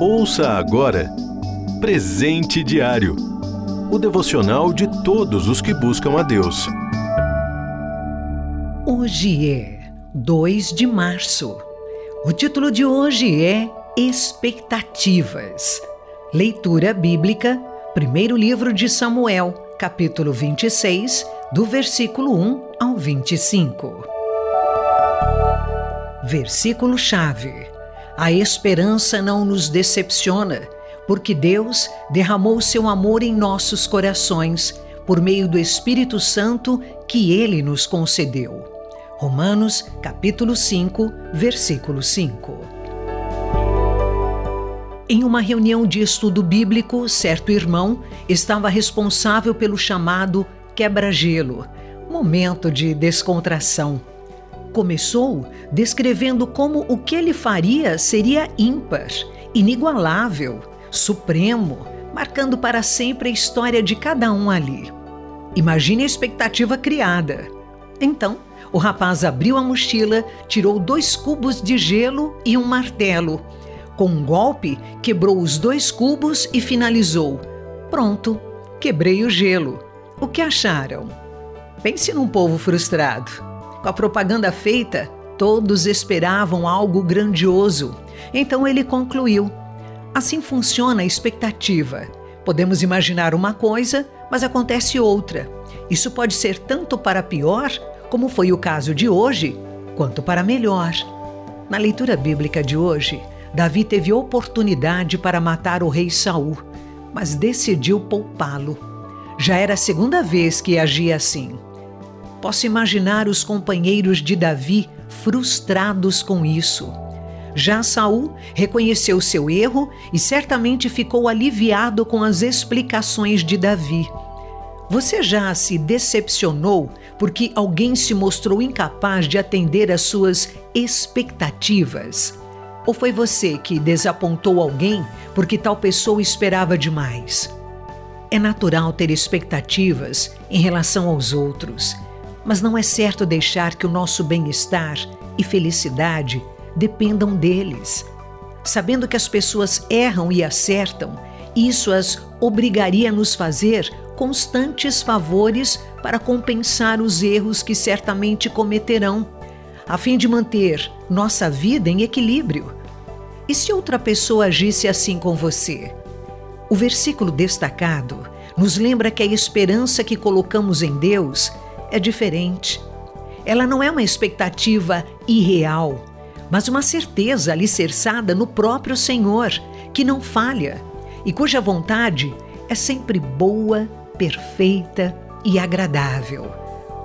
Ouça agora Presente Diário o devocional de todos os que buscam a Deus. Hoje é 2 de março. O título de hoje é Expectativas. Leitura bíblica, primeiro livro de Samuel, capítulo 26, do versículo 1 ao 25. Versículo-chave: A esperança não nos decepciona, porque Deus derramou seu amor em nossos corações por meio do Espírito Santo que ele nos concedeu. Romanos, capítulo 5, versículo 5. Em uma reunião de estudo bíblico, certo irmão estava responsável pelo chamado quebra-gelo, momento de descontração. Começou descrevendo como o que ele faria seria ímpar, inigualável, supremo, marcando para sempre a história de cada um ali. Imagine a expectativa criada. Então, o rapaz abriu a mochila, tirou dois cubos de gelo e um martelo. Com um golpe, quebrou os dois cubos e finalizou: Pronto, quebrei o gelo. O que acharam? Pense num povo frustrado. Com a propaganda feita, todos esperavam algo grandioso. Então ele concluiu: Assim funciona a expectativa. Podemos imaginar uma coisa, mas acontece outra. Isso pode ser tanto para pior, como foi o caso de hoje, quanto para melhor. Na leitura bíblica de hoje, Davi teve oportunidade para matar o rei Saul, mas decidiu poupá-lo. Já era a segunda vez que agia assim. Posso imaginar os companheiros de Davi frustrados com isso. Já Saul reconheceu seu erro e certamente ficou aliviado com as explicações de Davi. Você já se decepcionou porque alguém se mostrou incapaz de atender às suas expectativas? Ou foi você que desapontou alguém porque tal pessoa esperava demais? É natural ter expectativas em relação aos outros, mas não é certo deixar que o nosso bem-estar e felicidade dependam deles. Sabendo que as pessoas erram e acertam, isso as obrigaria a nos fazer constantes favores para compensar os erros que certamente cometerão, a fim de manter nossa vida em equilíbrio. E se outra pessoa agisse assim com você? O versículo destacado nos lembra que a esperança que colocamos em Deus é diferente. Ela não é uma expectativa irreal, mas uma certeza alicerçada no próprio Senhor, que não falha e cuja vontade é sempre boa, perfeita e agradável.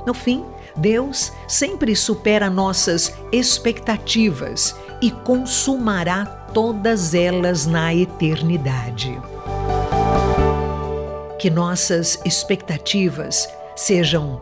No fim, Deus sempre supera nossas expectativas e consumará todas elas na eternidade. Que nossas expectativas sejam